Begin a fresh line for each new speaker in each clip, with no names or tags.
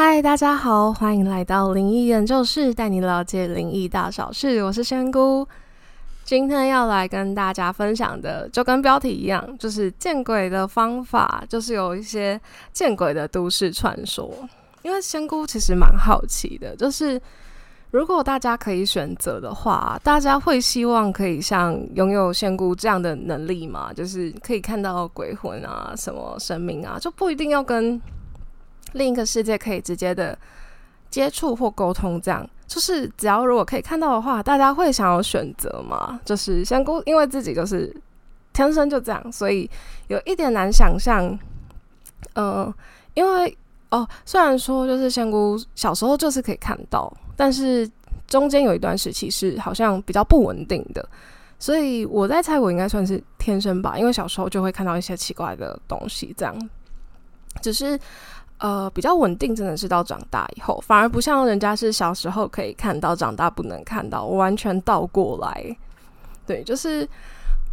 嗨，大家好，欢迎来到灵异研究室，带你了解灵异大小事。我是仙姑，今天要来跟大家分享的，就跟标题一样，就是见鬼的方法，就是有一些见鬼的都市传说。因为仙姑其实蛮好奇的，就是如果大家可以选择的话，大家会希望可以像拥有仙姑这样的能力吗？就是可以看到鬼魂啊，什么神明啊，就不一定要跟。另一个世界可以直接的接触或沟通，这样就是只要如果可以看到的话，大家会想要选择吗？就是仙姑，因为自己就是天生就这样，所以有一点难想象。嗯，因为哦，虽然说就是仙姑小时候就是可以看到，但是中间有一段时期是好像比较不稳定的，所以我在猜，我应该算是天生吧，因为小时候就会看到一些奇怪的东西，这样只是。呃，比较稳定，真的是到长大以后，反而不像人家是小时候可以看到，长大不能看到，我完全倒过来。对，就是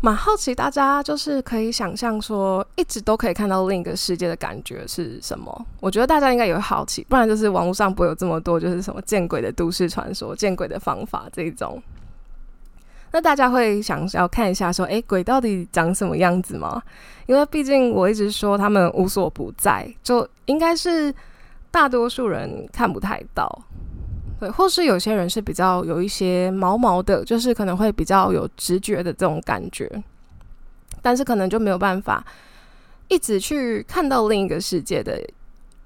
蛮好奇，大家就是可以想象说，一直都可以看到另一个世界的感觉是什么？我觉得大家应该也会好奇，不然就是网络上不会有这么多就是什么见鬼的都市传说、见鬼的方法这种。那大家会想要看一下，说，诶，鬼到底长什么样子吗？因为毕竟我一直说他们无所不在，就应该是大多数人看不太到，对，或是有些人是比较有一些毛毛的，就是可能会比较有直觉的这种感觉，但是可能就没有办法一直去看到另一个世界的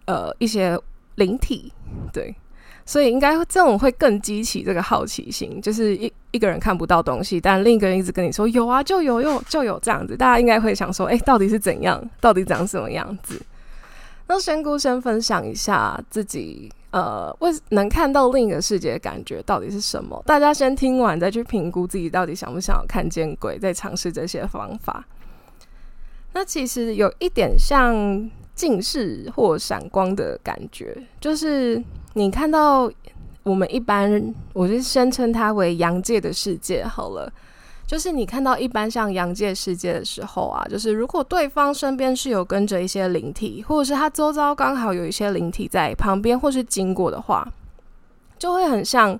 呃一些灵体，对。所以应该这种会更激起这个好奇心，就是一一个人看不到东西，但另一个人一直跟你说有啊，就有，有就有这样子，大家应该会想说，哎，到底是怎样？到底长什么样子？那仙姑先分享一下自己呃，为能看到另一个世界的感觉到底是什么？大家先听完再去评估自己到底想不想要看见鬼，再尝试这些方法。那其实有一点像近视或闪光的感觉，就是。你看到我们一般，我就先称它为阳界的世界好了。就是你看到一般像阳界世界的时候啊，就是如果对方身边是有跟着一些灵体，或者是他周遭刚好有一些灵体在旁边或是经过的话，就会很像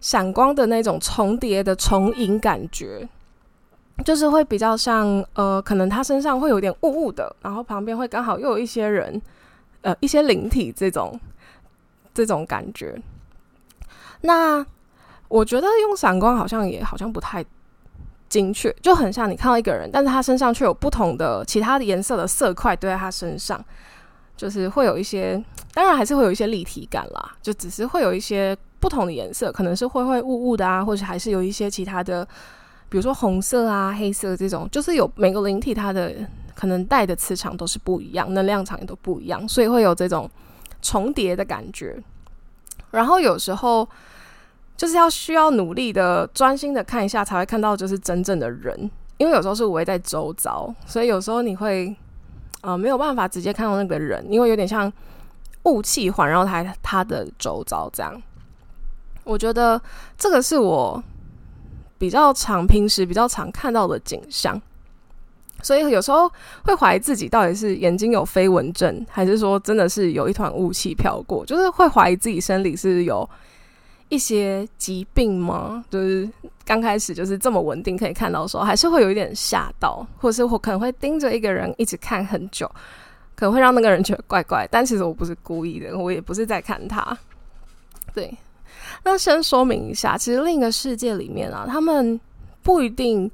闪光的那种重叠的重影感觉，就是会比较像呃，可能他身上会有点雾雾的，然后旁边会刚好又有一些人，呃，一些灵体这种。这种感觉，那我觉得用闪光好像也好像不太精确，就很像你看到一个人，但是他身上却有不同的其他的颜色的色块堆在他身上，就是会有一些，当然还是会有一些立体感啦，就只是会有一些不同的颜色，可能是灰灰雾雾的啊，或者还是有一些其他的，比如说红色啊、黑色这种，就是有每个灵体它的可能带的磁场都是不一样，能量场也都不一样，所以会有这种。重叠的感觉，然后有时候就是要需要努力的、专心的看一下，才会看到就是真正的人。因为有时候是围在周遭，所以有时候你会呃没有办法直接看到那个人，因为有点像雾气环绕他他的周遭这样。我觉得这个是我比较常、平时比较常看到的景象。所以有时候会怀疑自己到底是眼睛有飞蚊症，还是说真的是有一团雾气飘过，就是会怀疑自己生理是有一些疾病吗？就是刚开始就是这么稳定可以看到的时候，还是会有一点吓到，或是我可能会盯着一个人一直看很久，可能会让那个人觉得怪怪。但其实我不是故意的，我也不是在看他。对，那先说明一下，其实另一个世界里面啊，他们不一定。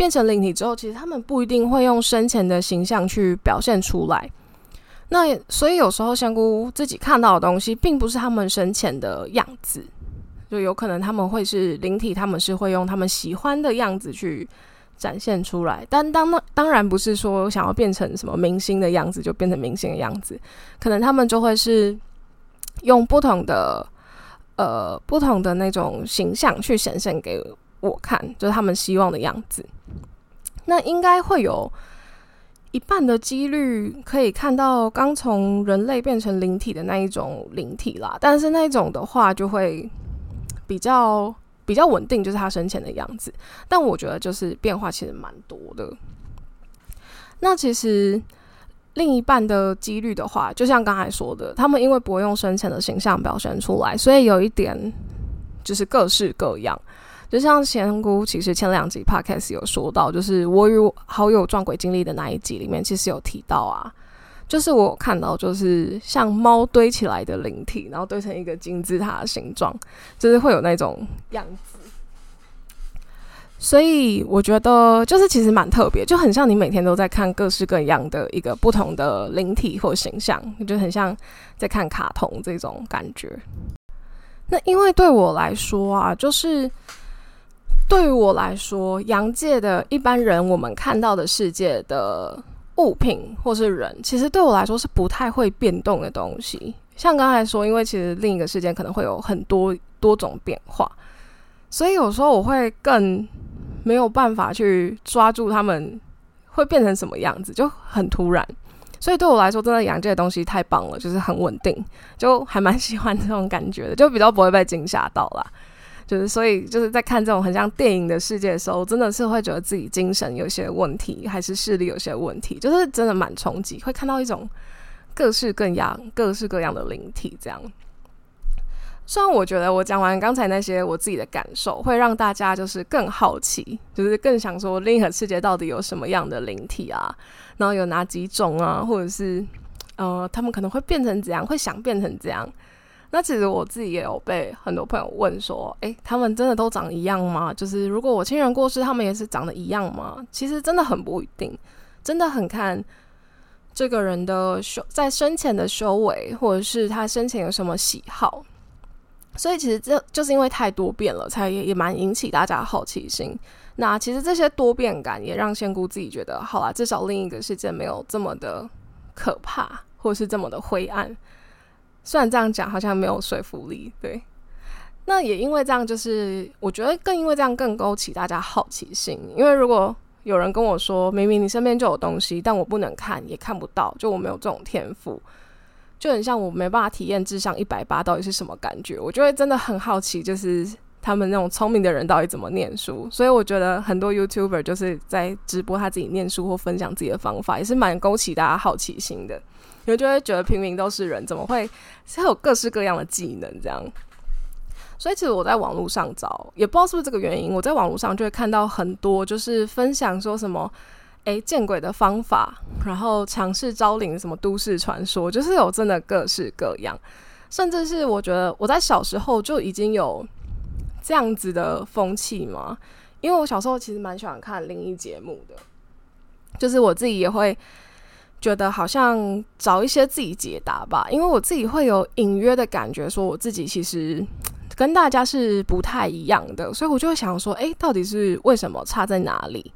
变成灵体之后，其实他们不一定会用生前的形象去表现出来。那所以有时候香菇自己看到的东西，并不是他们生前的样子，就有可能他们会是灵体，他们是会用他们喜欢的样子去展现出来。但当那当然不是说想要变成什么明星的样子就变成明星的样子，可能他们就会是用不同的呃不同的那种形象去显现给。我看就是他们希望的样子，那应该会有一半的几率可以看到刚从人类变成灵体的那一种灵体啦。但是那种的话就会比较比较稳定，就是他生前的样子。但我觉得就是变化其实蛮多的。那其实另一半的几率的话，就像刚才说的，他们因为不会用生前的形象表现出来，所以有一点就是各式各样。就像仙姑，其实前两集 podcast 有说到，就是我与好友撞鬼经历的那一集里面，其实有提到啊，就是我看到就是像猫堆起来的灵体，然后堆成一个金字塔的形状，就是会有那种样子。所以我觉得就是其实蛮特别，就很像你每天都在看各式各样的一个不同的灵体或形象，就很像在看卡通这种感觉。那因为对我来说啊，就是对于我来说，阳界的一般人我们看到的世界的物品或是人，其实对我来说是不太会变动的东西。像刚才说，因为其实另一个世界可能会有很多多种变化，所以有时候我会更。没有办法去抓住他们会变成什么样子，就很突然。所以对我来说，真的阳界的东西太棒了，就是很稳定，就还蛮喜欢这种感觉的，就比较不会被惊吓到啦。就是所以就是在看这种很像电影的世界的时候，真的是会觉得自己精神有些问题，还是视力有些问题，就是真的蛮冲击，会看到一种各式各样、各式各样的灵体这样。虽然我觉得我讲完刚才那些我自己的感受，会让大家就是更好奇，就是更想说另一个世界到底有什么样的灵体啊，然后有哪几种啊，或者是呃，他们可能会变成怎样，会想变成怎样。那其实我自己也有被很多朋友问说，诶，他们真的都长一样吗？就是如果我亲人过世，他们也是长得一样吗？其实真的很不一定，真的很看这个人的修在生前的修为，或者是他生前有什么喜好。所以其实这就是因为太多变了，才也也蛮引起大家好奇心。那其实这些多变感也让仙姑自己觉得，好啦，至少另一个世界没有这么的可怕，或是这么的灰暗。虽然这样讲好像没有说服力，对。那也因为这样，就是我觉得更因为这样更勾起大家好奇心。因为如果有人跟我说，明明你身边就有东西，但我不能看，也看不到，就我没有这种天赋。就很像我没办法体验智商一百八到底是什么感觉，我就会真的很好奇，就是他们那种聪明的人到底怎么念书。所以我觉得很多 YouTuber 就是在直播他自己念书或分享自己的方法，也是蛮勾起大家好奇心的。因为就会觉得平民都是人，怎么会是有各式各样的技能这样？所以其实我在网络上找，也不知道是不是这个原因，我在网络上就会看到很多就是分享说什么。诶，见鬼的方法，然后尝试招领什么都市传说，就是有真的各式各样，甚至是我觉得我在小时候就已经有这样子的风气嘛。因为我小时候其实蛮喜欢看灵异节目的，就是我自己也会觉得好像找一些自己解答吧，因为我自己会有隐约的感觉，说我自己其实跟大家是不太一样的，所以我就会想说，诶，到底是为什么差在哪里？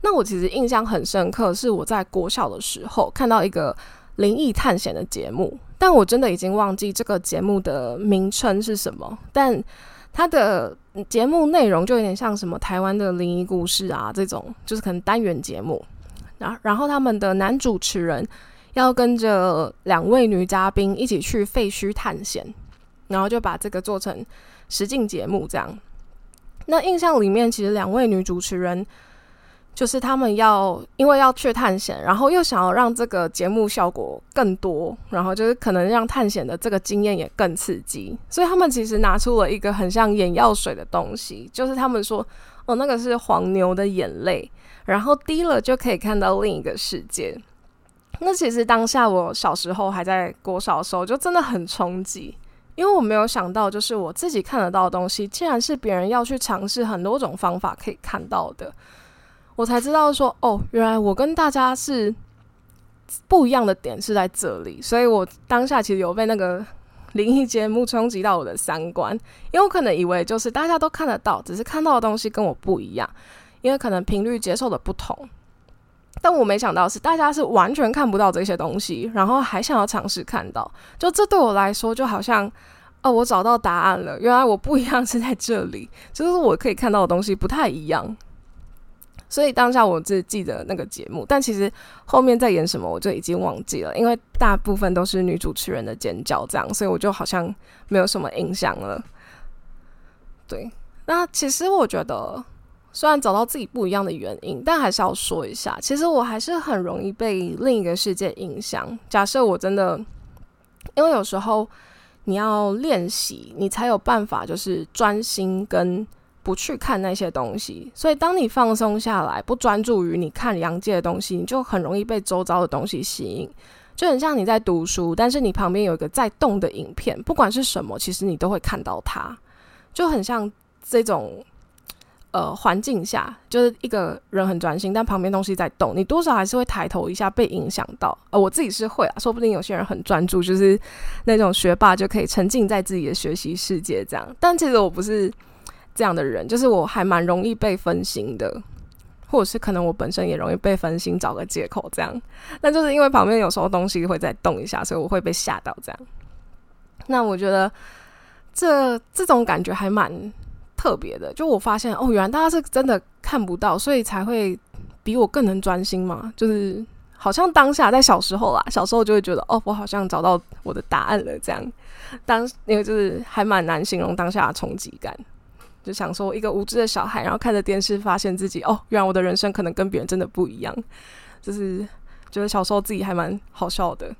那我其实印象很深刻，是我在国小的时候看到一个灵异探险的节目，但我真的已经忘记这个节目的名称是什么。但它的节目内容就有点像什么台湾的灵异故事啊这种，就是可能单元节目。然然后他们的男主持人要跟着两位女嘉宾一起去废墟探险，然后就把这个做成实境节目这样。那印象里面，其实两位女主持人。就是他们要因为要去探险，然后又想要让这个节目效果更多，然后就是可能让探险的这个经验也更刺激，所以他们其实拿出了一个很像眼药水的东西，就是他们说哦那个是黄牛的眼泪，然后低了就可以看到另一个世界。那其实当下我小时候还在国小的时候，就真的很冲击，因为我没有想到，就是我自己看得到的东西，竟然是别人要去尝试很多种方法可以看到的。我才知道说哦，原来我跟大家是不一样的点是在这里，所以我当下其实有被那个灵异节目冲击到我的三观，因为我可能以为就是大家都看得到，只是看到的东西跟我不一样，因为可能频率接受的不同，但我没想到是大家是完全看不到这些东西，然后还想要尝试看到，就这对我来说就好像哦，我找到答案了，原来我不一样是在这里，就是我可以看到的东西不太一样。所以当下我只记得那个节目，但其实后面在演什么我就已经忘记了，因为大部分都是女主持人的尖叫这样，所以我就好像没有什么印象了。对，那其实我觉得虽然找到自己不一样的原因，但还是要说一下，其实我还是很容易被另一个世界影响。假设我真的，因为有时候你要练习，你才有办法就是专心跟不去看那些东西。所以当你放松下来，不专注于你看阳界的东西，你就很容易被周遭的东西吸引。就很像你在读书，但是你旁边有一个在动的影片，不管是什么，其实你都会看到它，就很像这种。呃，环境下就是一个人很专心，但旁边东西在动，你多少还是会抬头一下，被影响到。呃，我自己是会啊，说不定有些人很专注，就是那种学霸就可以沉浸在自己的学习世界这样。但其实我不是这样的人，就是我还蛮容易被分心的，或者是可能我本身也容易被分心，找个借口这样。那就是因为旁边有时候东西会再动一下，所以我会被吓到这样。那我觉得这这种感觉还蛮。特别的，就我发现哦，原来大家是真的看不到，所以才会比我更能专心嘛。就是好像当下在小时候啦，小时候就会觉得哦，我好像找到我的答案了这样。当那个就是还蛮难形容当下的冲击感，就想说一个无知的小孩，然后看着电视，发现自己哦，原来我的人生可能跟别人真的不一样。就是觉得小时候自己还蛮好笑的。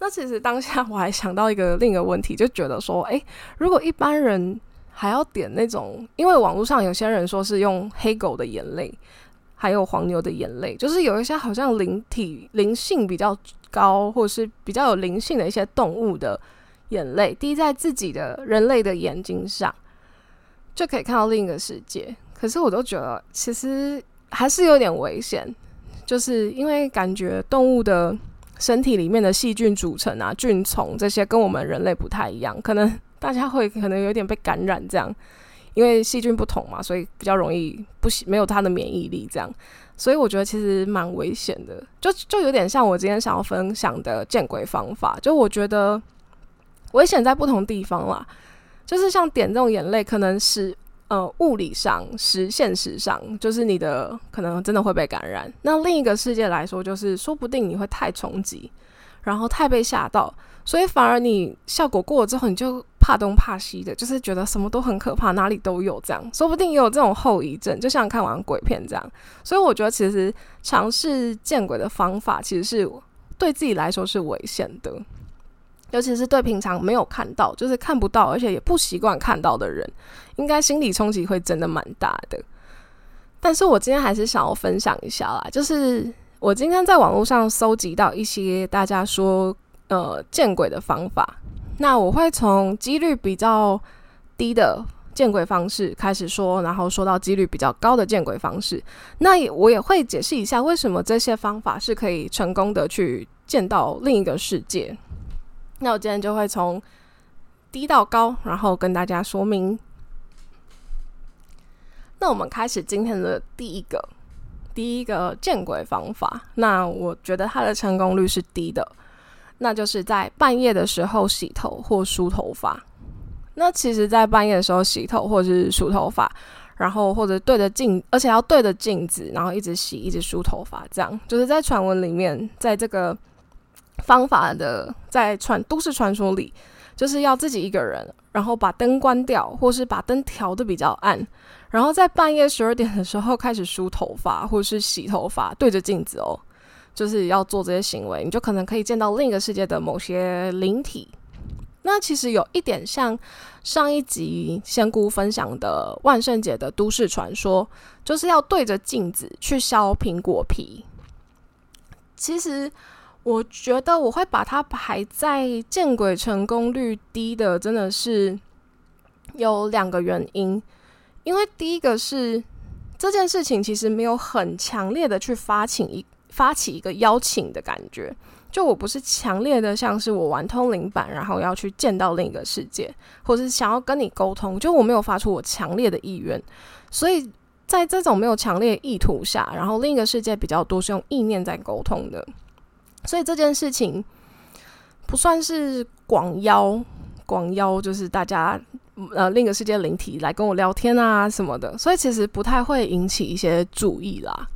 那其实当下我还想到一个另一个问题，就觉得说，诶，如果一般人。还要点那种，因为网络上有些人说是用黑狗的眼泪，还有黄牛的眼泪，就是有一些好像灵体灵性比较高，或者是比较有灵性的一些动物的眼泪滴在自己的人类的眼睛上，就可以看到另一个世界。可是我都觉得其实还是有点危险，就是因为感觉动物的身体里面的细菌组成啊、菌虫这些跟我们人类不太一样，可能。大家会可能有点被感染，这样，因为细菌不同嘛，所以比较容易不没有它的免疫力，这样，所以我觉得其实蛮危险的，就就有点像我今天想要分享的见鬼方法，就我觉得危险在不同地方啦，就是像点这种眼泪，可能是呃物理上是现实上，就是你的可能真的会被感染，那另一个世界来说，就是说不定你会太冲击，然后太被吓到。所以反而你效果过了之后，你就怕东怕西的，就是觉得什么都很可怕，哪里都有这样，说不定也有这种后遗症，就像看完鬼片这样。所以我觉得其实尝试见鬼的方法，其实是对自己来说是危险的，尤其是对平常没有看到，就是看不到，而且也不习惯看到的人，应该心理冲击会真的蛮大的。但是我今天还是想要分享一下啦，就是我今天在网络上搜集到一些大家说。呃，见鬼的方法，那我会从几率比较低的见鬼方式开始说，然后说到几率比较高的见鬼方式。那也我也会解释一下为什么这些方法是可以成功的去见到另一个世界。那我今天就会从低到高，然后跟大家说明。那我们开始今天的第一个第一个见鬼方法。那我觉得它的成功率是低的。那就是在半夜的时候洗头或梳头发。那其实，在半夜的时候洗头或者是梳头发，然后或者对着镜，而且要对着镜子，然后一直洗，一直梳头发，这样就是在传闻里面，在这个方法的在传都市传说里，就是要自己一个人，然后把灯关掉，或是把灯调的比较暗，然后在半夜十二点的时候开始梳头发或是洗头发，对着镜子哦。就是要做这些行为，你就可能可以见到另一个世界的某些灵体。那其实有一点像上一集仙姑分享的万圣节的都市传说，就是要对着镜子去削苹果皮。其实我觉得我会把它排在见鬼成功率低的，真的是有两个原因。因为第一个是这件事情其实没有很强烈的去发起一。发起一个邀请的感觉，就我不是强烈的，像是我玩通灵版，然后要去见到另一个世界，或者是想要跟你沟通，就我没有发出我强烈的意愿，所以在这种没有强烈意图下，然后另一个世界比较多是用意念在沟通的，所以这件事情不算是广邀，广邀就是大家呃另一个世界灵体来跟我聊天啊什么的，所以其实不太会引起一些注意啦。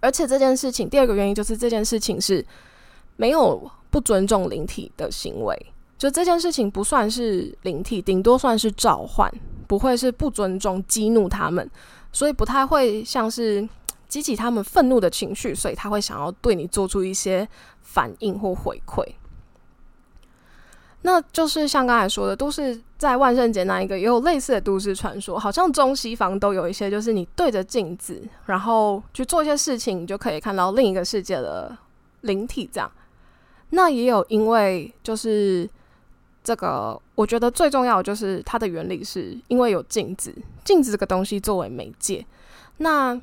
而且这件事情，第二个原因就是这件事情是没有不尊重灵体的行为，就这件事情不算是灵体，顶多算是召唤，不会是不尊重、激怒他们。所以不太会像是激起他们愤怒的情绪，所以他会想要对你做出一些反应或回馈。那就是像刚才说的，都是在万圣节那一个也有类似的都市传说，好像中西方都有一些，就是你对着镜子，然后去做一些事情，你就可以看到另一个世界的灵体这样。那也有因为就是这个，我觉得最重要的就是它的原理是因为有镜子，镜子这个东西作为媒介，那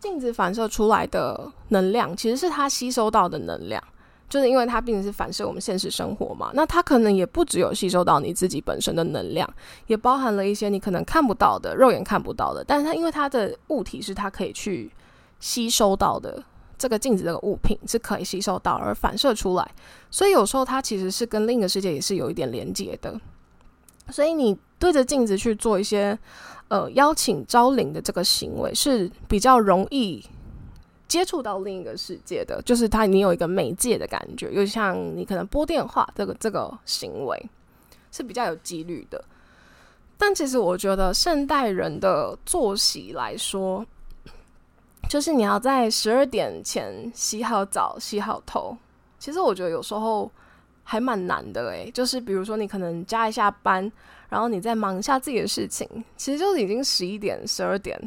镜子反射出来的能量其实是它吸收到的能量。就是因为它毕竟是反射我们现实生活嘛，那它可能也不只有吸收到你自己本身的能量，也包含了一些你可能看不到的、肉眼看不到的。但是它因为它的物体是它可以去吸收到的，这个镜子这个物品是可以吸收到而反射出来，所以有时候它其实是跟另一个世界也是有一点连接的。所以你对着镜子去做一些呃邀请招灵的这个行为是比较容易。接触到另一个世界的，就是他，你有一个媒介的感觉，又像你可能拨电话这个这个行为是比较有几率的。但其实我觉得现代人的作息来说，就是你要在十二点前洗好澡、洗好头，其实我觉得有时候还蛮难的诶，就是比如说你可能加一下班，然后你再忙一下自己的事情，其实就已经十一点、十二点。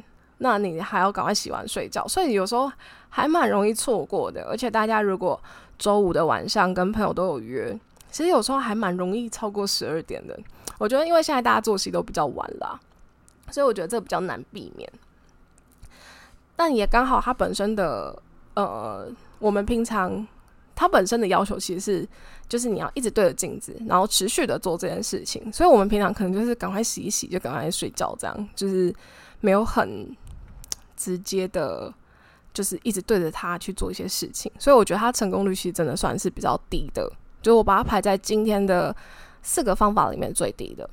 那你还要赶快洗完睡觉，所以有时候还蛮容易错过的。而且大家如果周五的晚上跟朋友都有约，其实有时候还蛮容易超过十二点的。我觉得因为现在大家作息都比较晚啦，所以我觉得这比较难避免。但也刚好，它本身的呃，我们平常它本身的要求其实是，就是你要一直对着镜子，然后持续的做这件事情。所以我们平常可能就是赶快洗一洗，就赶快睡觉，这样就是没有很。直接的，就是一直对着它去做一些事情，所以我觉得它成功率其实真的算是比较低的，就我把它排在今天的四个方法里面最低的。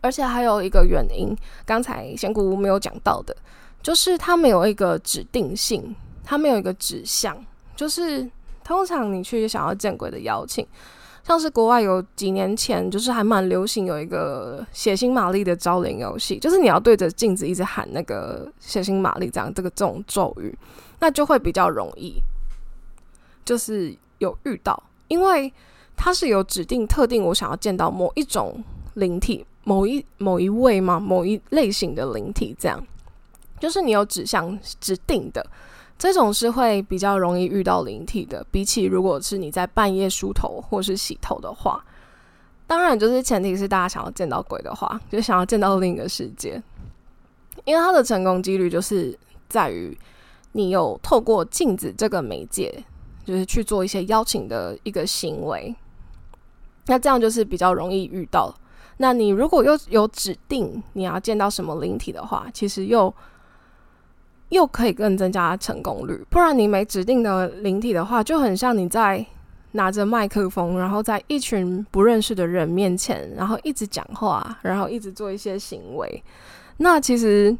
而且还有一个原因，刚才仙姑没有讲到的，就是它没有一个指定性，它没有一个指向，就是通常你去想要见鬼的邀请。像是国外有几年前，就是还蛮流行有一个血腥玛丽的招灵游戏，就是你要对着镜子一直喊那个血腥玛丽这样这个这种咒语，那就会比较容易，就是有遇到，因为它是有指定特定我想要见到某一种灵体，某一某一位吗？某一类型的灵体这样，就是你有指向指定的。这种是会比较容易遇到灵体的，比起如果是你在半夜梳头或是洗头的话，当然就是前提是大家想要见到鬼的话，就想要见到另一个世界，因为它的成功几率就是在于你有透过镜子这个媒介，就是去做一些邀请的一个行为，那这样就是比较容易遇到。那你如果又有指定你要见到什么灵体的话，其实又。又可以更增加成功率，不然你没指定的灵体的话，就很像你在拿着麦克风，然后在一群不认识的人面前，然后一直讲话，然后一直做一些行为。那其实，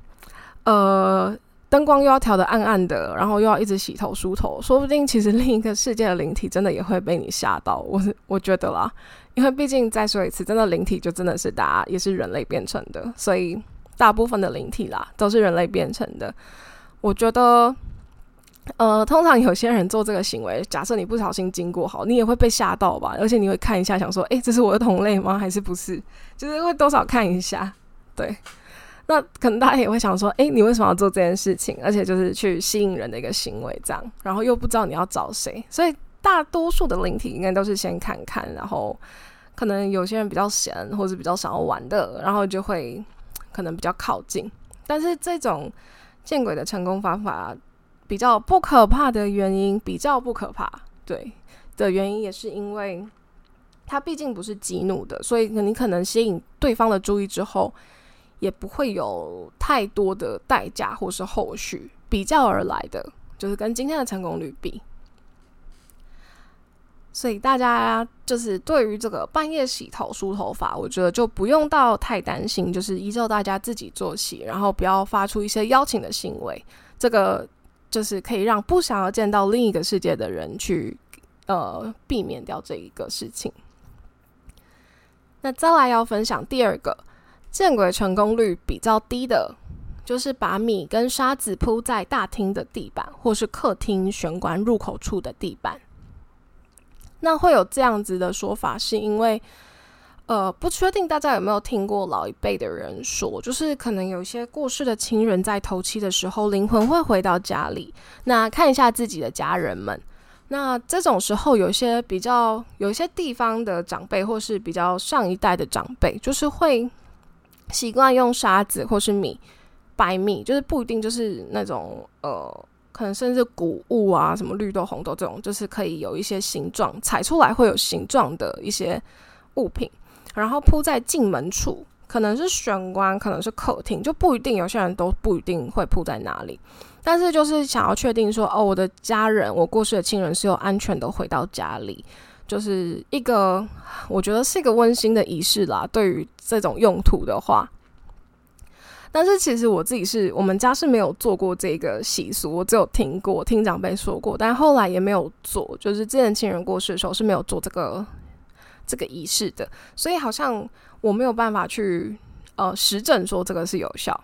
呃，灯光又要调的暗暗的，然后又要一直洗头梳头，说不定其实另一个世界的灵体真的也会被你吓到。我我觉得啦，因为毕竟再说一次，真的灵体就真的是大家也是人类变成的，所以大部分的灵体啦都是人类变成的。我觉得，呃，通常有些人做这个行为，假设你不小心经过，好，你也会被吓到吧？而且你会看一下，想说，诶，这是我的同类吗？还是不是？就是会多少看一下，对。那可能大家也会想说，诶，你为什么要做这件事情？而且就是去吸引人的一个行为，这样，然后又不知道你要找谁，所以大多数的灵体应该都是先看看，然后可能有些人比较闲，或者比较想要玩的，然后就会可能比较靠近。但是这种。见鬼的成功方法比较不可怕的原因，比较不可怕，对的原因也是因为他毕竟不是激怒的，所以你可能吸引对方的注意之后，也不会有太多的代价或是后续比较而来的，就是跟今天的成功率比。所以大家就是对于这个半夜洗头梳头发，我觉得就不用到太担心，就是依照大家自己作息，然后不要发出一些邀请的行为，这个就是可以让不想要见到另一个世界的人去呃避免掉这一个事情。那再来要分享第二个见鬼成功率比较低的，就是把米跟沙子铺在大厅的地板，或是客厅玄关入口处的地板。那会有这样子的说法，是因为，呃，不确定大家有没有听过老一辈的人说，就是可能有一些过世的亲人在头七的时候，灵魂会回到家里，那看一下自己的家人们。那这种时候，有些比较有一些地方的长辈，或是比较上一代的长辈，就是会习惯用沙子或是米、白米，就是不一定就是那种呃。可能甚至谷物啊，什么绿豆、红豆这种，就是可以有一些形状，踩出来会有形状的一些物品，然后铺在进门处，可能是玄关，可能是客厅，就不一定。有些人都不一定会铺在哪里，但是就是想要确定说，哦，我的家人，我过世的亲人是有安全的回到家里，就是一个我觉得是一个温馨的仪式啦。对于这种用途的话。但是其实我自己是我们家是没有做过这个习俗，我只有听过听长辈说过，但后来也没有做，就是之前亲人过世的时候是没有做这个这个仪式的，所以好像我没有办法去呃实证说这个是有效，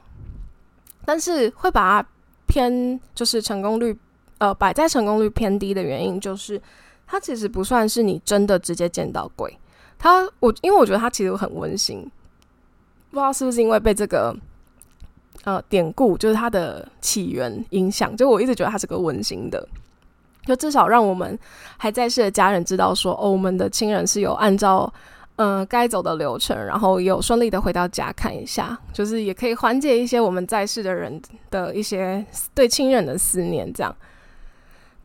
但是会把它偏就是成功率呃摆在成功率偏低的原因，就是它其实不算是你真的直接见到鬼，它我因为我觉得它其实很温馨，不知道是不是因为被这个。呃，典故就是它的起源影响，就我一直觉得它是个温馨的，就至少让我们还在世的家人知道说，哦，我们的亲人是有按照嗯该走的流程，然后有顺利的回到家看一下，就是也可以缓解一些我们在世的人的一些对亲人的思念，这样。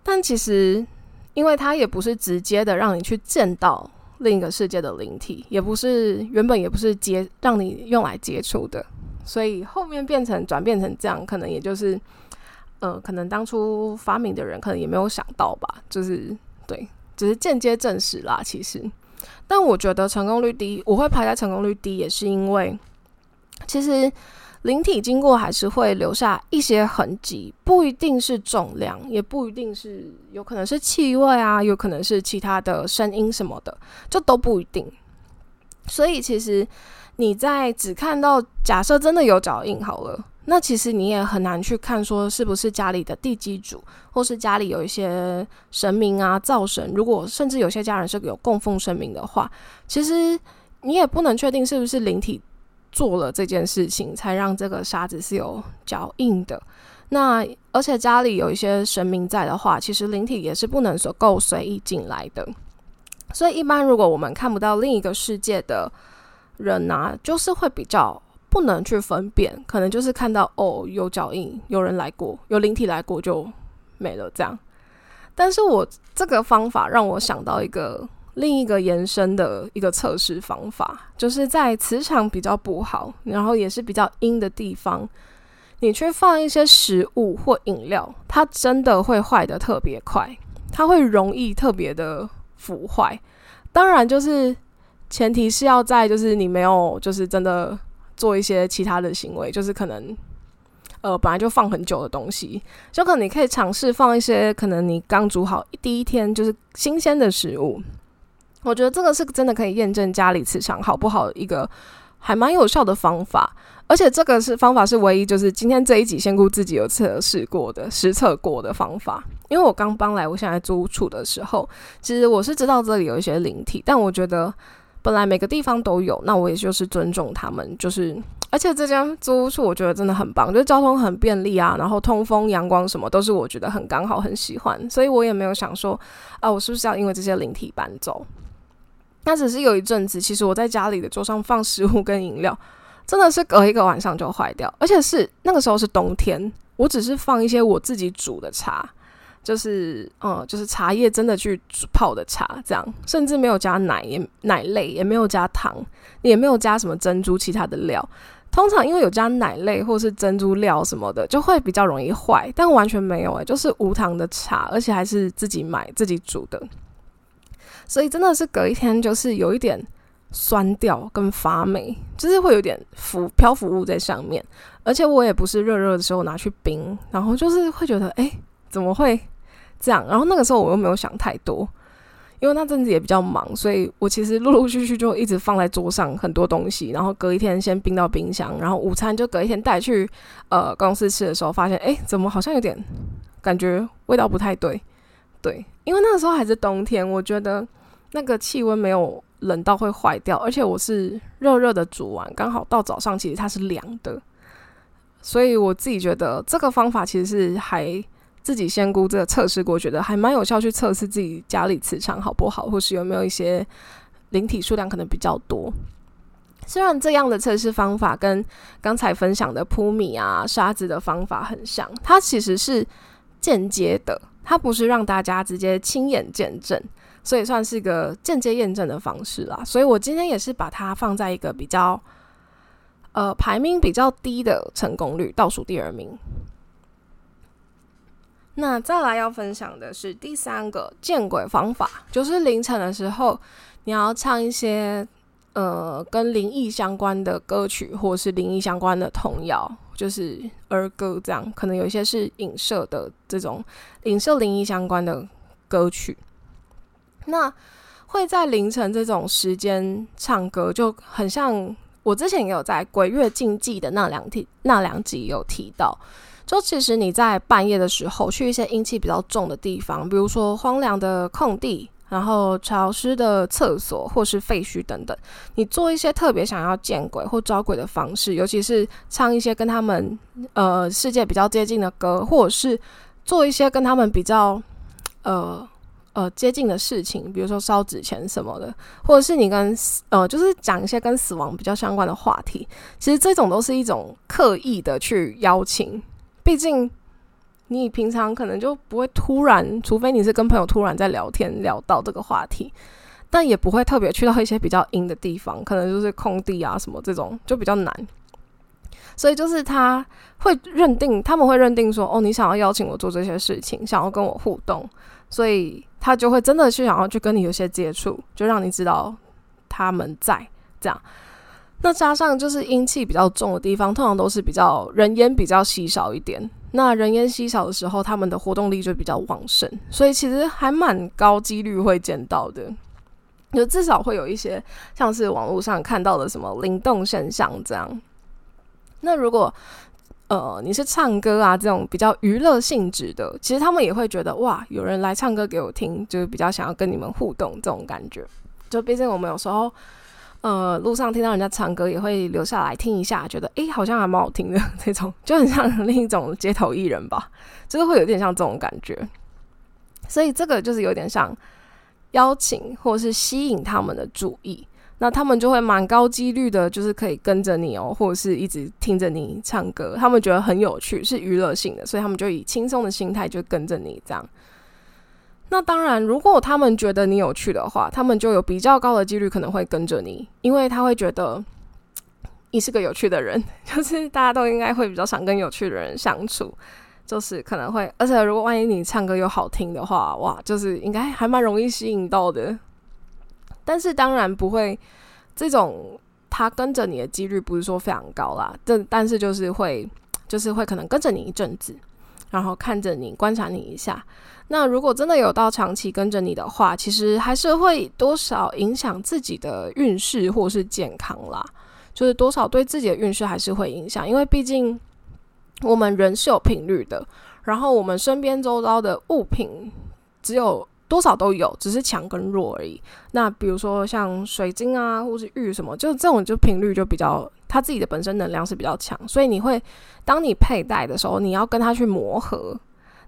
但其实，因为它也不是直接的让你去见到另一个世界的灵体，也不是原本也不是接让你用来接触的。所以后面变成转变成这样，可能也就是，呃，可能当初发明的人可能也没有想到吧，就是对，只是间接证实啦。其实，但我觉得成功率低，我会排在成功率低，也是因为其实灵体经过还是会留下一些痕迹，不一定是重量，也不一定是，有可能是气味啊，有可能是其他的声音什么的，就都不一定。所以其实。你在只看到假设真的有脚印好了，那其实你也很难去看说是不是家里的地基主，或是家里有一些神明啊灶神。如果甚至有些家人是有供奉神明的话，其实你也不能确定是不是灵体做了这件事情才让这个沙子是有脚印的。那而且家里有一些神明在的话，其实灵体也是不能说够随意进来的。所以一般如果我们看不到另一个世界的。人呐，就是会比较不能去分辨，可能就是看到哦有脚印，有人来过，有灵体来过就没了这样。但是我这个方法让我想到一个另一个延伸的一个测试方法，就是在磁场比较不好，然后也是比较阴的地方，你去放一些食物或饮料，它真的会坏的特别快，它会容易特别的腐坏。当然就是。前提是要在，就是你没有，就是真的做一些其他的行为，就是可能，呃，本来就放很久的东西，就可能你可以尝试放一些可能你刚煮好第一天就是新鲜的食物。我觉得这个是真的可以验证家里磁场好不好一个还蛮有效的方法，而且这个是方法是唯一就是今天这一集仙姑自己有测试过的实测过的方法。因为我刚搬来我现在租处的时候，其实我是知道这里有一些灵体，但我觉得。本来每个地方都有，那我也就是尊重他们，就是而且这间租屋处我觉得真的很棒，就是交通很便利啊，然后通风、阳光什么都是我觉得很刚好，很喜欢，所以我也没有想说啊，我是不是要因为这些灵体搬走？那只是有一阵子，其实我在家里的桌上放食物跟饮料，真的是隔一个晚上就坏掉，而且是那个时候是冬天，我只是放一些我自己煮的茶。就是，嗯，就是茶叶真的去泡的茶，这样，甚至没有加奶，也奶类也没有加糖，也没有加什么珍珠其他的料。通常因为有加奶类或是珍珠料什么的，就会比较容易坏，但完全没有诶，就是无糖的茶，而且还是自己买自己煮的，所以真的是隔一天就是有一点酸掉跟发霉，就是会有点浮漂浮物在上面，而且我也不是热热的时候拿去冰，然后就是会觉得，哎，怎么会？这样，然后那个时候我又没有想太多，因为那阵子也比较忙，所以我其实陆陆续续就一直放在桌上很多东西，然后隔一天先冰到冰箱，然后午餐就隔一天带去呃公司吃的时候，发现哎，怎么好像有点感觉味道不太对，对，因为那个时候还是冬天，我觉得那个气温没有冷到会坏掉，而且我是热热的煮完，刚好到早上其实它是凉的，所以我自己觉得这个方法其实是还。自己先估这个测试过，觉得还蛮有效，去测试自己家里磁场好不好，或是有没有一些灵体数量可能比较多。虽然这样的测试方法跟刚才分享的铺米啊、沙子的方法很像，它其实是间接的，它不是让大家直接亲眼见证，所以算是一个间接验证的方式啦。所以我今天也是把它放在一个比较呃排名比较低的成功率，倒数第二名。那再来要分享的是第三个见鬼方法，就是凌晨的时候，你要唱一些呃跟灵异相关的歌曲，或是灵异相关的童谣，就是儿歌这样。可能有一些是影射的这种影射灵异相关的歌曲。那会在凌晨这种时间唱歌，就很像我之前也有在鬼月禁忌的那两题那两集有提到。就其实你在半夜的时候去一些阴气比较重的地方，比如说荒凉的空地，然后潮湿的厕所或是废墟等等，你做一些特别想要见鬼或招鬼的方式，尤其是唱一些跟他们呃世界比较接近的歌，或者是做一些跟他们比较呃呃接近的事情，比如说烧纸钱什么的，或者是你跟呃就是讲一些跟死亡比较相关的话题，其实这种都是一种刻意的去邀请。毕竟，你平常可能就不会突然，除非你是跟朋友突然在聊天聊到这个话题，但也不会特别去到一些比较阴的地方，可能就是空地啊什么这种就比较难。所以就是他会认定，他们会认定说，哦，你想要邀请我做这些事情，想要跟我互动，所以他就会真的去想要去跟你有些接触，就让你知道他们在这样。那加上就是阴气比较重的地方，通常都是比较人烟比较稀少一点。那人烟稀少的时候，他们的活动力就比较旺盛，所以其实还蛮高几率会见到的。就至少会有一些像是网络上看到的什么灵动现象这样。那如果呃你是唱歌啊这种比较娱乐性质的，其实他们也会觉得哇，有人来唱歌给我听，就是比较想要跟你们互动这种感觉。就毕竟我们有时候。呃，路上听到人家唱歌也会留下来听一下，觉得诶好像还蛮好听的这种，就很像另一种街头艺人吧，就是会有点像这种感觉。所以这个就是有点像邀请或是吸引他们的注意，那他们就会蛮高几率的，就是可以跟着你哦，或者是一直听着你唱歌，他们觉得很有趣，是娱乐性的，所以他们就以轻松的心态就跟着你这样。那当然，如果他们觉得你有趣的话，他们就有比较高的几率可能会跟着你，因为他会觉得你是个有趣的人，就是大家都应该会比较想跟有趣的人相处，就是可能会，而且如果万一你唱歌又好听的话，哇，就是应该还蛮容易吸引到的。但是当然不会，这种他跟着你的几率不是说非常高啦，但但是就是会，就是会可能跟着你一阵子。然后看着你，观察你一下。那如果真的有到长期跟着你的话，其实还是会多少影响自己的运势或是健康啦。就是多少对自己的运势还是会影响，因为毕竟我们人是有频率的。然后我们身边周遭的物品只有。多少都有，只是强跟弱而已。那比如说像水晶啊，或是玉什么，就这种就频率就比较，它自己的本身能量是比较强，所以你会当你佩戴的时候，你要跟它去磨合。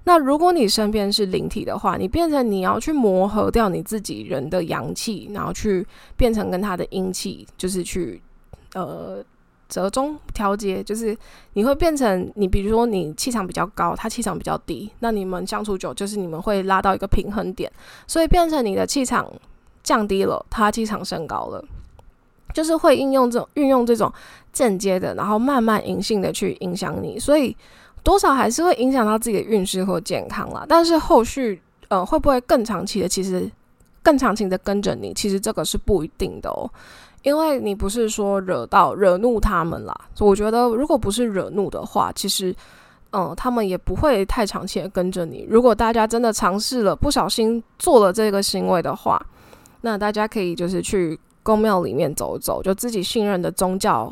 那如果你身边是灵体的话，你变成你要去磨合掉你自己人的阳气，然后去变成跟它的阴气，就是去呃。折中调节就是你会变成你，比如说你气场比较高，他气场比较低，那你们相处久，就是你们会拉到一个平衡点，所以变成你的气场降低了，他气场升高了，就是会应用这种运用这种间接的，然后慢慢隐性的去影响你，所以多少还是会影响到自己的运势或健康啦。但是后续呃会不会更长期的，其实更长期的跟着你，其实这个是不一定的哦。因为你不是说惹到惹怒他们啦，我觉得如果不是惹怒的话，其实嗯，他们也不会太长期的跟着你。如果大家真的尝试了，不小心做了这个行为的话，那大家可以就是去宫庙里面走走，就自己信任的宗教，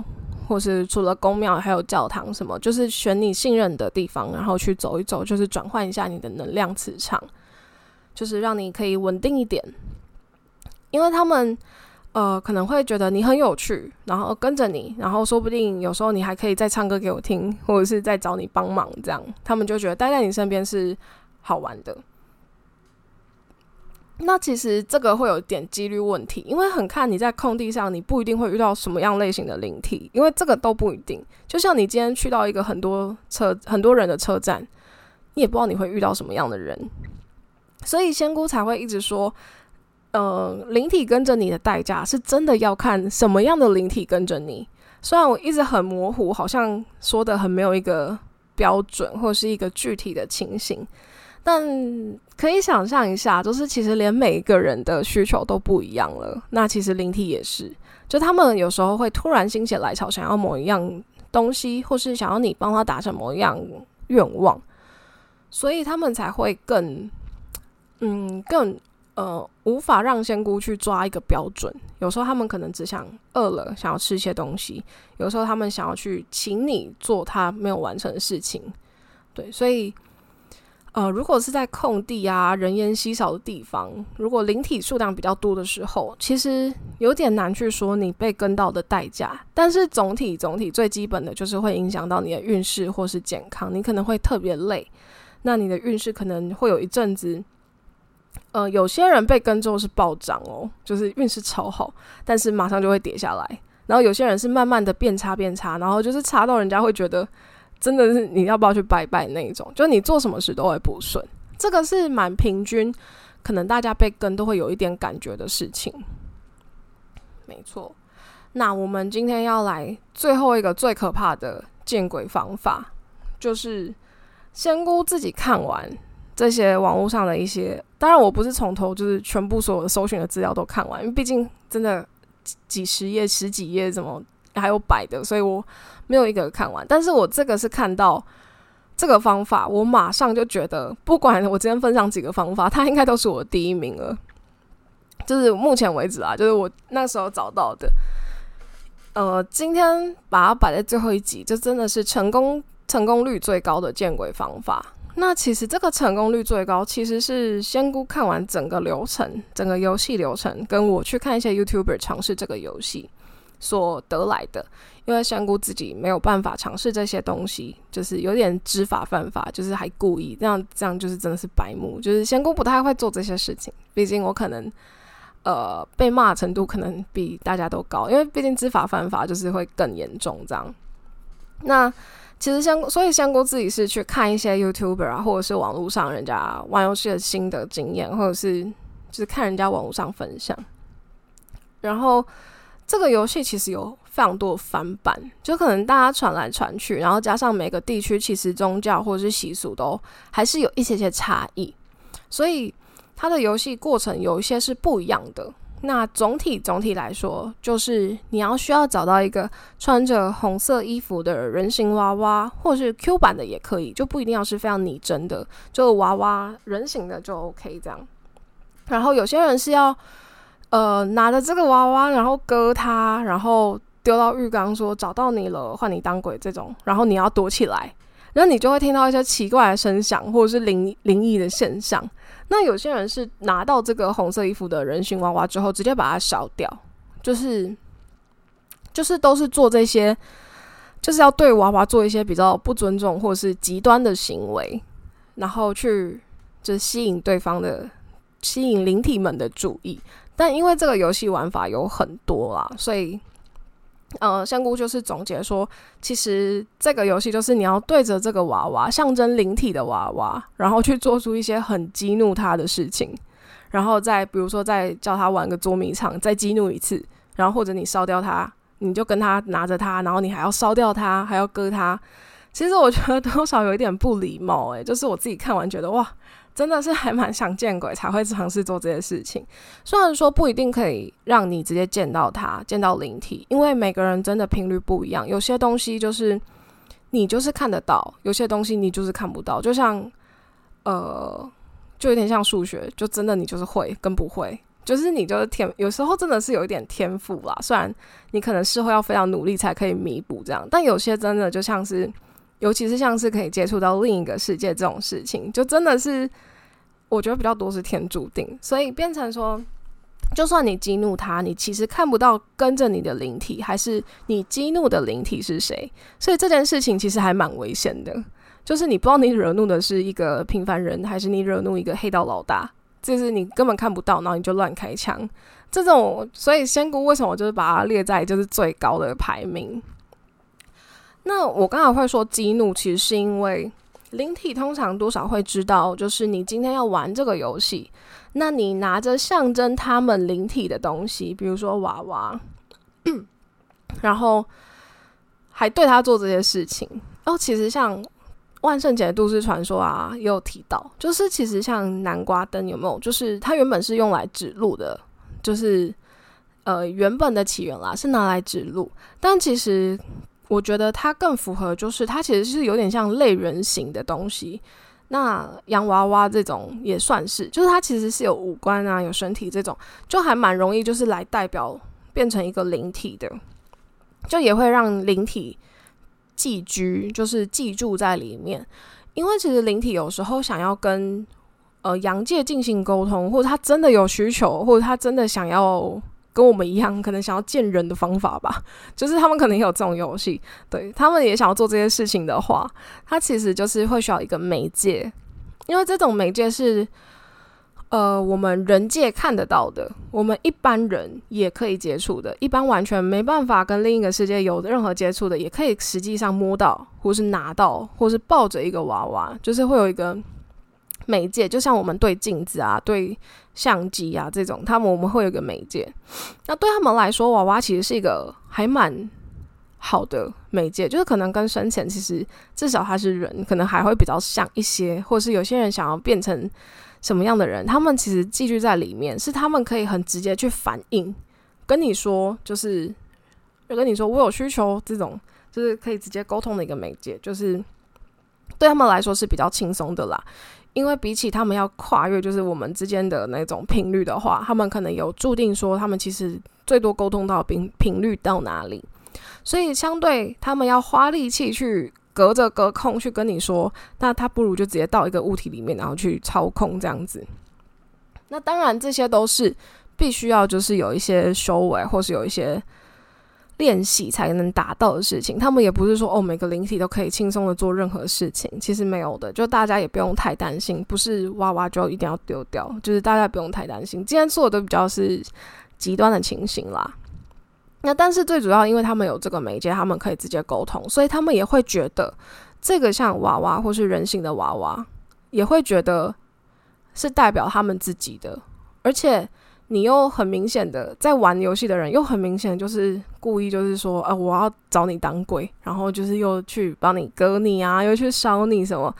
或是除了宫庙还有教堂什么，就是选你信任的地方，然后去走一走，就是转换一下你的能量磁场，就是让你可以稳定一点。因为他们。呃，可能会觉得你很有趣，然后跟着你，然后说不定有时候你还可以再唱歌给我听，或者是再找你帮忙，这样他们就觉得待在你身边是好玩的。那其实这个会有点几率问题，因为很看你在空地上，你不一定会遇到什么样类型的灵体，因为这个都不一定。就像你今天去到一个很多车很多人的车站，你也不知道你会遇到什么样的人，所以仙姑才会一直说。呃，灵体跟着你的代价是真的要看什么样的灵体跟着你。虽然我一直很模糊，好像说的很没有一个标准或是一个具体的情形，但可以想象一下，就是其实连每一个人的需求都不一样了。那其实灵体也是，就他们有时候会突然心血来潮，想要某一样东西，或是想要你帮他达成某一样愿望，所以他们才会更，嗯，更。呃，无法让仙姑去抓一个标准。有时候他们可能只想饿了，想要吃一些东西；有时候他们想要去请你做他没有完成的事情。对，所以呃，如果是在空地啊、人烟稀少的地方，如果灵体数量比较多的时候，其实有点难去说你被跟到的代价。但是总体总体最基本的就是会影响到你的运势或是健康，你可能会特别累，那你的运势可能会有一阵子。呃，有些人被跟之后是暴涨哦，就是运势超好，但是马上就会跌下来。然后有些人是慢慢的变差变差，然后就是差到人家会觉得真的是你要不要去拜拜那一种，就你做什么事都会不顺。这个是蛮平均，可能大家被跟都会有一点感觉的事情。没错，那我们今天要来最后一个最可怕的见鬼方法，就是仙姑自己看完。这些网络上的一些，当然我不是从头就是全部所有的搜寻的资料都看完，因为毕竟真的几十页、十几页，怎么还有摆的，所以我没有一个看完。但是我这个是看到这个方法，我马上就觉得，不管我今天分享几个方法，它应该都是我第一名了。就是目前为止啊，就是我那时候找到的。呃，今天把它摆在最后一集，就真的是成功成功率最高的见鬼方法。那其实这个成功率最高，其实是仙姑看完整个流程，整个游戏流程，跟我去看一些 YouTuber 尝试这个游戏所得来的。因为仙姑自己没有办法尝试这些东西，就是有点知法犯法，就是还故意这样，这样就是真的是白目。就是仙姑不太会做这些事情，毕竟我可能呃被骂程度可能比大家都高，因为毕竟知法犯法就是会更严重这样。那其实香，所以香菇自己是去看一些 YouTuber 啊，或者是网络上人家玩游戏的心得经验，或者是就是看人家网络上分享。然后这个游戏其实有非常多翻版，就可能大家传来传去，然后加上每个地区其实宗教或者是习俗都还是有一些些差异，所以它的游戏过程有一些是不一样的。那总体总体来说，就是你要需要找到一个穿着红色衣服的人形娃娃，或是 Q 版的也可以，就不一定要是非常拟真的，就娃娃人形的就 OK 这样。然后有些人是要呃拿着这个娃娃，然后割它，然后丢到浴缸，说找到你了，换你当鬼这种，然后你要躲起来，然后你就会听到一些奇怪的声响，或者是灵灵异的现象。那有些人是拿到这个红色衣服的人形娃娃之后，直接把它烧掉，就是就是都是做这些，就是要对娃娃做一些比较不尊重或者是极端的行为，然后去就吸引对方的吸引灵体们的注意。但因为这个游戏玩法有很多啦，所以。呃，香菇就是总结说，其实这个游戏就是你要对着这个娃娃，象征灵体的娃娃，然后去做出一些很激怒他的事情，然后再比如说再叫他玩个捉迷藏，再激怒一次，然后或者你烧掉他，你就跟他拿着他，然后你还要烧掉他，还要割他。其实我觉得多少有一点不礼貌，诶，就是我自己看完觉得哇。真的是还蛮想见鬼才会尝试做这些事情。虽然说不一定可以让你直接见到他、见到灵体，因为每个人真的频率不一样。有些东西就是你就是看得到，有些东西你就是看不到，就像呃，就有点像数学，就真的你就是会跟不会，就是你就是天，有时候真的是有一点天赋啦。虽然你可能事后要非常努力才可以弥补这样，但有些真的就像是，尤其是像是可以接触到另一个世界这种事情，就真的是我觉得比较多是天注定，所以变成说。就算你激怒他，你其实看不到跟着你的灵体，还是你激怒的灵体是谁？所以这件事情其实还蛮危险的。就是你不知道你惹怒的是一个平凡人，还是你惹怒一个黑道老大，就是你根本看不到，然后你就乱开枪。这种，所以仙姑为什么就是把它列在就是最高的排名？那我刚才会说激怒，其实是因为灵体通常多少会知道，就是你今天要玩这个游戏。那你拿着象征他们灵体的东西，比如说娃娃，然后还对他做这些事情。哦，其实像万圣节都市传说啊，也有提到，就是其实像南瓜灯有没有？就是它原本是用来指路的，就是呃原本的起源啦，是拿来指路。但其实我觉得它更符合，就是它其实是有点像类人形的东西。那洋娃娃这种也算是，就是它其实是有五官啊，有身体这种，就还蛮容易，就是来代表变成一个灵体的，就也会让灵体寄居，就是寄住在里面。因为其实灵体有时候想要跟呃阳界进行沟通，或者他真的有需求，或者他真的想要。跟我们一样，可能想要见人的方法吧，就是他们可能也有这种游戏，对他们也想要做这些事情的话，它其实就是会需要一个媒介，因为这种媒介是呃我们人界看得到的，我们一般人也可以接触的，一般完全没办法跟另一个世界有任何接触的，也可以实际上摸到，或是拿到，或是抱着一个娃娃，就是会有一个。媒介就像我们对镜子啊、对相机啊这种，他们我们会有个媒介。那对他们来说，娃娃其实是一个还蛮好的媒介，就是可能跟生前其实至少他是人，可能还会比较像一些，或是有些人想要变成什么样的人，他们其实寄居在里面，是他们可以很直接去反应，跟你说，就是就跟你说我有需求，这种就是可以直接沟通的一个媒介，就是对他们来说是比较轻松的啦。因为比起他们要跨越，就是我们之间的那种频率的话，他们可能有注定说，他们其实最多沟通到频频率到哪里，所以相对他们要花力气去隔着隔空去跟你说，那他不如就直接到一个物体里面，然后去操控这样子。那当然这些都是必须要就是有一些修为，或是有一些。练习才能达到的事情，他们也不是说哦，每个灵体都可以轻松的做任何事情，其实没有的，就大家也不用太担心，不是娃娃就一定要丢掉，就是大家不用太担心。今天做的比较是极端的情形啦。那但是最主要，因为他们有这个媒介，他们可以直接沟通，所以他们也会觉得这个像娃娃或是人形的娃娃，也会觉得是代表他们自己的，而且。你又很明显的在玩游戏的人，又很明显就是故意就是说，啊，我要找你当鬼，然后就是又去帮你割你啊，又去烧你什么。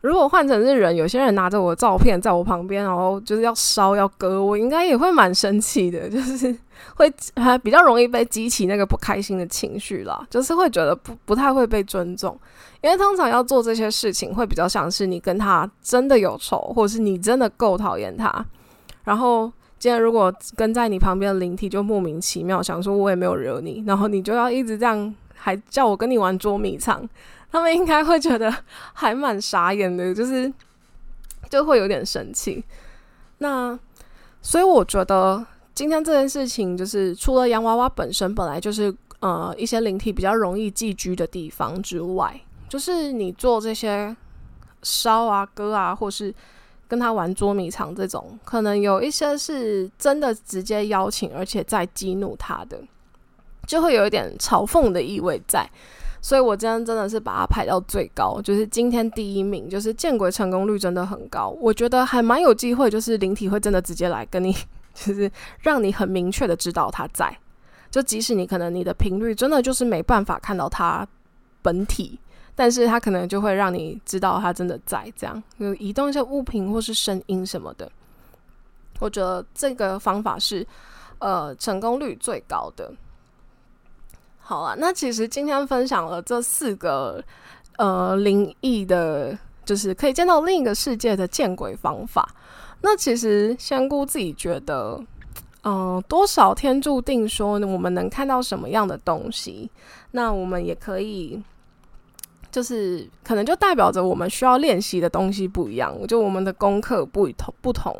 如果换成是人，有些人拿着我的照片在我旁边，然后就是要烧要割我，应该也会蛮生气的，就是会还比较容易被激起那个不开心的情绪啦，就是会觉得不不太会被尊重，因为通常要做这些事情，会比较像是你跟他真的有仇，或者是你真的够讨厌他，然后。今天如果跟在你旁边的灵体就莫名其妙想说我也没有惹你，然后你就要一直这样，还叫我跟你玩捉迷藏，他们应该会觉得还蛮傻眼的，就是就会有点生气。那所以我觉得今天这件事情，就是除了洋娃娃本身本来就是呃一些灵体比较容易寄居的地方之外，就是你做这些烧啊、割啊，或是。跟他玩捉迷藏这种，可能有一些是真的直接邀请，而且在激怒他的，就会有一点嘲讽的意味在。所以我今天真的是把它排到最高，就是今天第一名，就是见鬼成功率真的很高。我觉得还蛮有机会，就是灵体会真的直接来跟你，就是让你很明确的知道他在，就即使你可能你的频率真的就是没办法看到他本体。但是它可能就会让你知道它真的在这样，就移动一些物品或是声音什么的。我觉得这个方法是呃成功率最高的。好了，那其实今天分享了这四个呃灵异的，就是可以见到另一个世界的见鬼方法。那其实仙姑自己觉得，嗯，多少天注定说我们能看到什么样的东西，那我们也可以。就是可能就代表着我们需要练习的东西不一样，就我们的功课不同不同，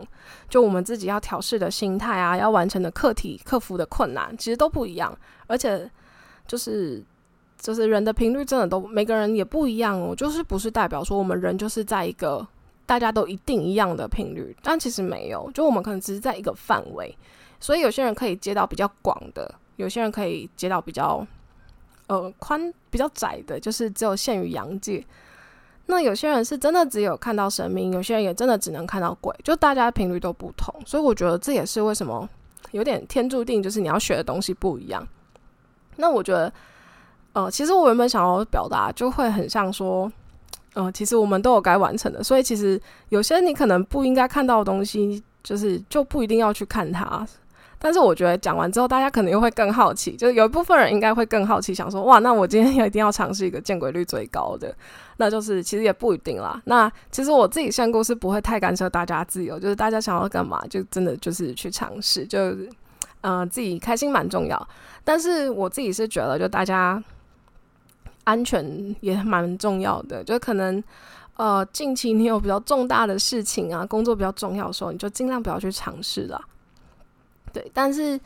就我们自己要调试的心态啊，要完成的课题、克服的困难，其实都不一样。而且就是就是人的频率真的都每个人也不一样哦，就是不是代表说我们人就是在一个大家都一定一样的频率，但其实没有，就我们可能只是在一个范围，所以有些人可以接到比较广的，有些人可以接到比较。呃，宽比较窄的，就是只有限于阳界。那有些人是真的只有看到神明，有些人也真的只能看到鬼，就大家频率都不同。所以我觉得这也是为什么有点天注定，就是你要学的东西不一样。那我觉得，呃，其实我原本想要表达，就会很像说，呃，其实我们都有该完成的。所以其实有些你可能不应该看到的东西，就是就不一定要去看它。但是我觉得讲完之后，大家可能又会更好奇，就是有一部分人应该会更好奇，想说哇，那我今天也一定要尝试一个见鬼率最高的，那就是其实也不一定啦。那其实我自己香菇是不会太干涉大家自由，就是大家想要干嘛，就真的就是去尝试，就呃自己开心蛮重要。但是我自己是觉得，就大家安全也蛮重要的，就可能呃近期你有比较重大的事情啊，工作比较重要的时候，你就尽量不要去尝试了。对，但是，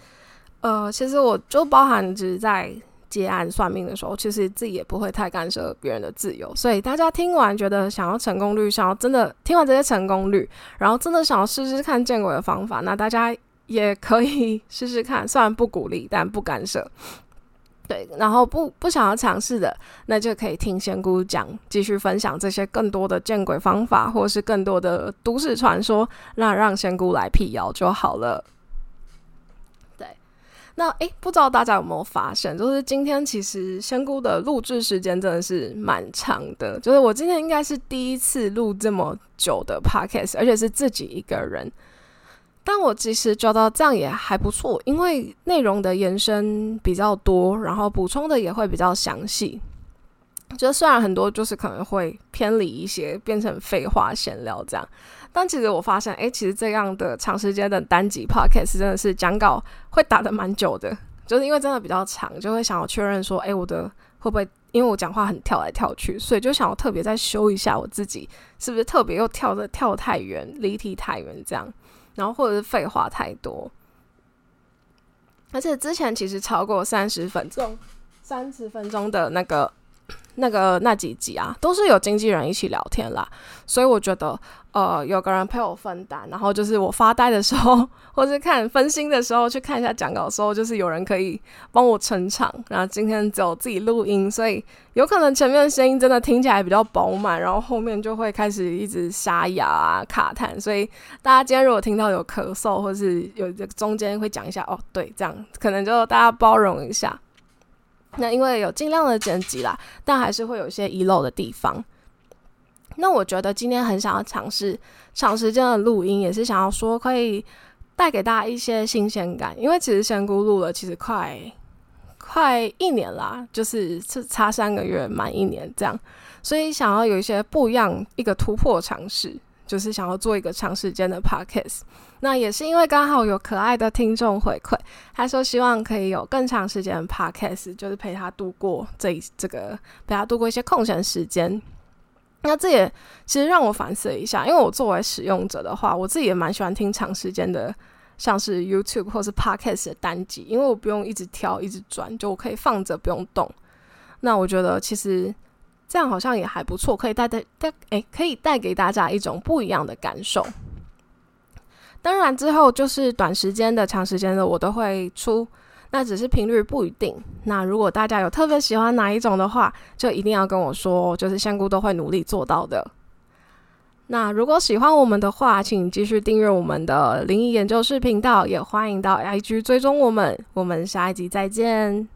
呃，其实我就包含只是在接案算命的时候，其实自己也不会太干涉别人的自由。所以大家听完觉得想要成功率，想要真的听完这些成功率，然后真的想要试试看见鬼的方法，那大家也可以 试试看。虽然不鼓励，但不干涉。对，然后不不想要尝试的，那就可以听仙姑讲，继续分享这些更多的见鬼方法，或是更多的都市传说，那让仙姑来辟谣就好了。那诶，不知道大家有没有发现，就是今天其实仙姑的录制时间真的是蛮长的。就是我今天应该是第一次录这么久的 podcast，而且是自己一个人。但我其实觉得这样也还不错，因为内容的延伸比较多，然后补充的也会比较详细。就虽然很多就是可能会偏离一些，变成废话闲聊这样。但其实我发现，哎，其实这样的长时间的单集 podcast 真的是讲稿会打的蛮久的，就是因为真的比较长，就会想要确认说，哎，我的会不会因为我讲话很跳来跳去，所以就想要特别再修一下我自己，是不是特别又跳的跳太远、离题太远这样，然后或者是废话太多。而且之前其实超过三十分钟、三十分钟的那个。那个那几集啊，都是有经纪人一起聊天啦，所以我觉得，呃，有个人陪我分担，然后就是我发呆的时候，或是看分心的时候，去看一下讲稿的时候，就是有人可以帮我撑场。然后今天只有自己录音，所以有可能前面的声音真的听起来比较饱满，然后后面就会开始一直沙哑啊、卡痰。所以大家今天如果听到有咳嗽，或是有中间会讲一下，哦，对，这样可能就大家包容一下。那因为有尽量的剪辑啦，但还是会有一些遗漏的地方。那我觉得今天很想要尝试长时间的录音，也是想要说可以带给大家一些新鲜感。因为其实仙姑录了其实快快一年啦，就是差三个月满一年这样，所以想要有一些不一样一个突破尝试。就是想要做一个长时间的 podcast，那也是因为刚好有可爱的听众回馈，他说希望可以有更长时间的 podcast，就是陪他度过这这个陪他度过一些空闲时间。那这也其实让我反思一下，因为我作为使用者的话，我自己也蛮喜欢听长时间的，像是 YouTube 或是 podcast 的单集，因为我不用一直挑一直转，就我可以放着不用动。那我觉得其实。这样好像也还不错，可以带带带，诶，可以带给大家一种不一样的感受。当然之后就是短时间的、长时间的，我都会出，那只是频率不一定。那如果大家有特别喜欢哪一种的话，就一定要跟我说，就是香菇都会努力做到的。那如果喜欢我们的话，请继续订阅我们的灵异研究室频道，也欢迎到 IG 追踪我们。我们下一集再见。